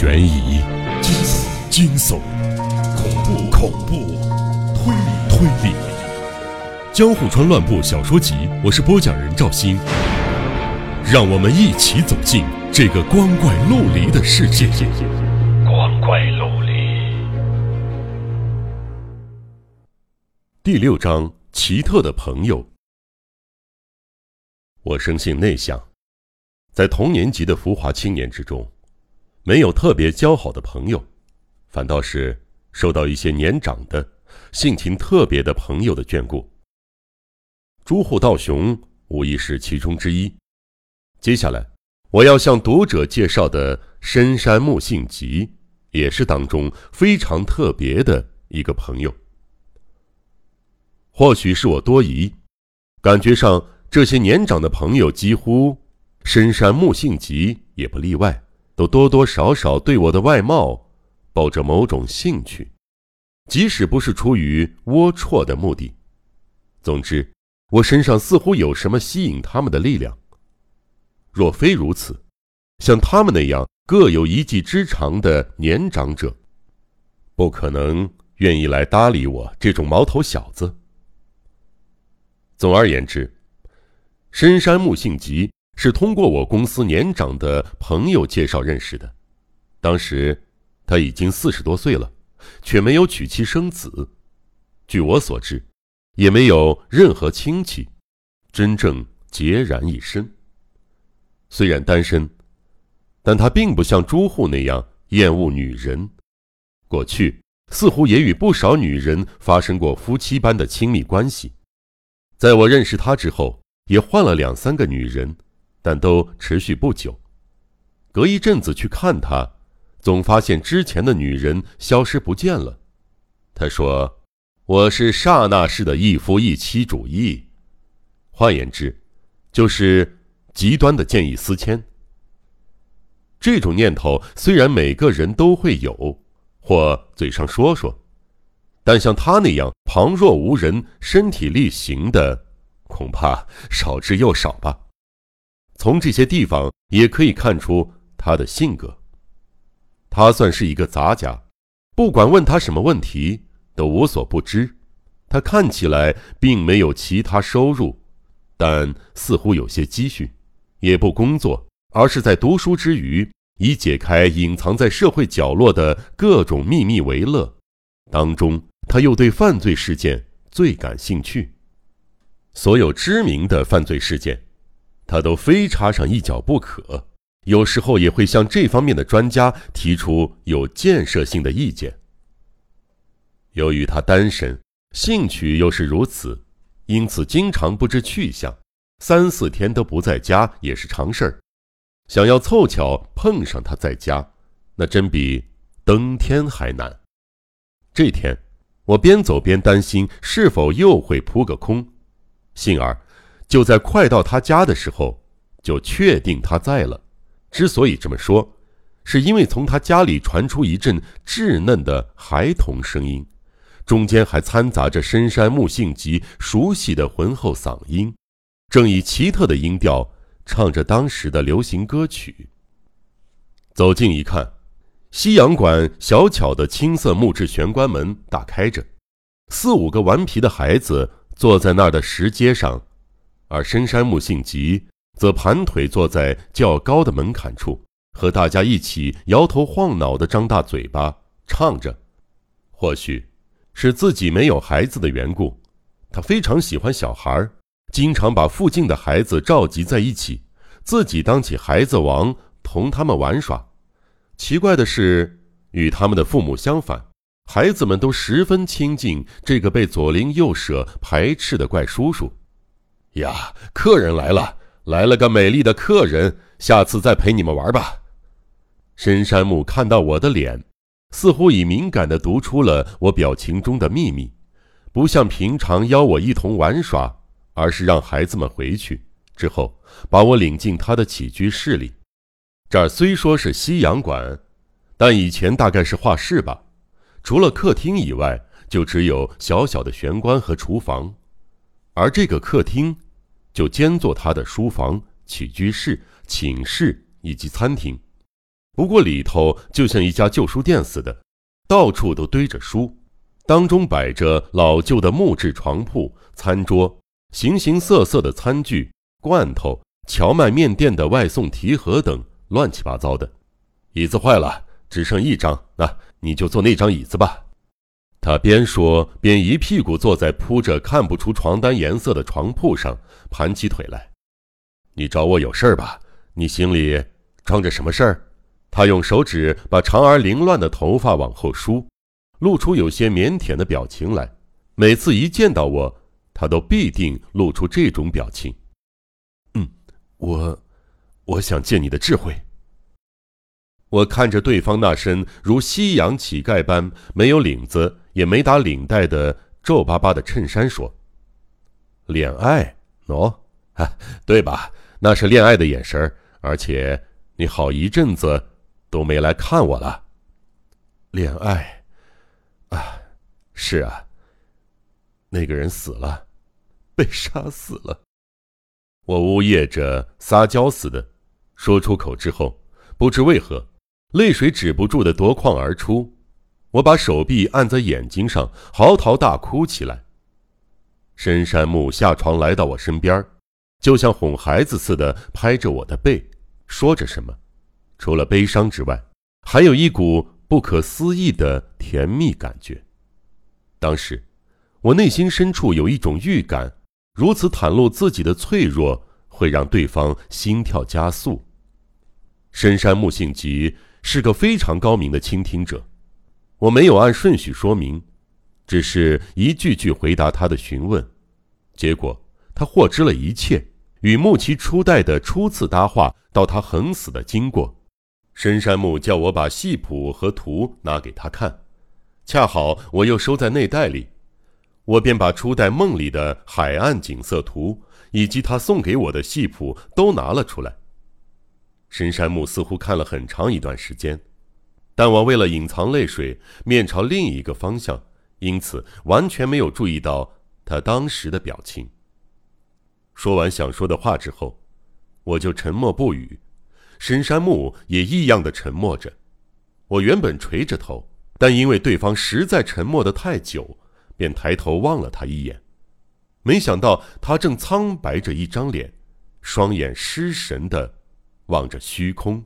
悬疑、惊悚、恐怖、恐怖、推理、推理，《江户川乱步小说集》，我是播讲人赵鑫，让我们一起走进这个光怪陆离的世界。光怪陆离。第六章：奇特的朋友。我生性内向，在同年级的浮华青年之中。没有特别交好的朋友，反倒是受到一些年长的、性情特别的朋友的眷顾。朱户道雄无疑是其中之一。接下来我要向读者介绍的深山木信吉，也是当中非常特别的一个朋友。或许是我多疑，感觉上这些年长的朋友几乎深山木信吉也不例外。都多多少少对我的外貌抱着某种兴趣，即使不是出于龌龊的目的。总之，我身上似乎有什么吸引他们的力量。若非如此，像他们那样各有一技之长的年长者，不可能愿意来搭理我这种毛头小子。总而言之，深山木性急。是通过我公司年长的朋友介绍认识的，当时他已经四十多岁了，却没有娶妻生子，据我所知，也没有任何亲戚，真正孑然一身。虽然单身，但他并不像朱户那样厌恶女人，过去似乎也与不少女人发生过夫妻般的亲密关系。在我认识他之后，也换了两三个女人。但都持续不久，隔一阵子去看他，总发现之前的女人消失不见了。他说：“我是刹那式的一夫一妻主义，换言之，就是极端的见异思迁。这种念头虽然每个人都会有，或嘴上说说，但像他那样旁若无人、身体力行的，恐怕少之又少吧。”从这些地方也可以看出他的性格。他算是一个杂家，不管问他什么问题，都无所不知。他看起来并没有其他收入，但似乎有些积蓄，也不工作，而是在读书之余，以解开隐藏在社会角落的各种秘密为乐。当中，他又对犯罪事件最感兴趣，所有知名的犯罪事件。他都非插上一脚不可，有时候也会向这方面的专家提出有建设性的意见。由于他单身，兴趣又是如此，因此经常不知去向，三四天都不在家也是常事儿。想要凑巧碰上他在家，那真比登天还难。这天，我边走边担心是否又会扑个空，幸而。就在快到他家的时候，就确定他在了。之所以这么说，是因为从他家里传出一阵稚嫩的孩童声音，中间还掺杂着深山木性吉熟悉的浑厚嗓音，正以奇特的音调唱着当时的流行歌曲。走近一看，西洋馆小巧的青色木质玄关门打开着，四五个顽皮的孩子坐在那儿的石阶上。而深山木性吉则盘腿坐在较高的门槛处，和大家一起摇头晃脑地张大嘴巴唱着。或许是自己没有孩子的缘故，他非常喜欢小孩，经常把附近的孩子召集在一起，自己当起孩子王，同他们玩耍。奇怪的是，与他们的父母相反，孩子们都十分亲近这个被左邻右舍排斥的怪叔叔。呀，客人来了，来了个美丽的客人，下次再陪你们玩吧。深山木看到我的脸，似乎已敏感地读出了我表情中的秘密，不像平常邀我一同玩耍，而是让孩子们回去之后，把我领进他的起居室里。这儿虽说是西洋馆，但以前大概是画室吧。除了客厅以外，就只有小小的玄关和厨房，而这个客厅。就兼做他的书房、起居室、寝室以及餐厅，不过里头就像一家旧书店似的，到处都堆着书，当中摆着老旧的木质床铺、餐桌、形形色色的餐具、罐头、荞麦面店的外送提盒等乱七八糟的。椅子坏了，只剩一张，那你就坐那张椅子吧。他边说边一屁股坐在铺着看不出床单颜色的床铺上，盘起腿来。你找我有事儿吧？你心里装着什么事儿？他用手指把长而凌乱的头发往后梳，露出有些腼腆的表情来。每次一见到我，他都必定露出这种表情。嗯，我，我想借你的智慧。我看着对方那身如西洋乞丐般没有领子也没打领带的皱巴巴的衬衫说：“恋爱，喏，啊，对吧？那是恋爱的眼神而且你好一阵子都没来看我了。恋爱，啊，是啊。那个人死了，被杀死了。我呜咽着撒娇似的说出口之后，不知为何。”泪水止不住的夺眶而出，我把手臂按在眼睛上，嚎啕大哭起来。深山木下床来到我身边，就像哄孩子似的拍着我的背，说着什么，除了悲伤之外，还有一股不可思议的甜蜜感觉。当时，我内心深处有一种预感，如此袒露自己的脆弱，会让对方心跳加速。深山木性急。是个非常高明的倾听者，我没有按顺序说明，只是一句句回答他的询问，结果他获知了一切，与木奇初代的初次搭话到他横死的经过。深山木叫我把戏谱和图拿给他看，恰好我又收在内袋里，我便把初代梦里的海岸景色图以及他送给我的戏谱都拿了出来。深山木似乎看了很长一段时间，但我为了隐藏泪水，面朝另一个方向，因此完全没有注意到他当时的表情。说完想说的话之后，我就沉默不语，深山木也异样的沉默着。我原本垂着头，但因为对方实在沉默的太久，便抬头望了他一眼，没想到他正苍白着一张脸，双眼失神的。望着虚空。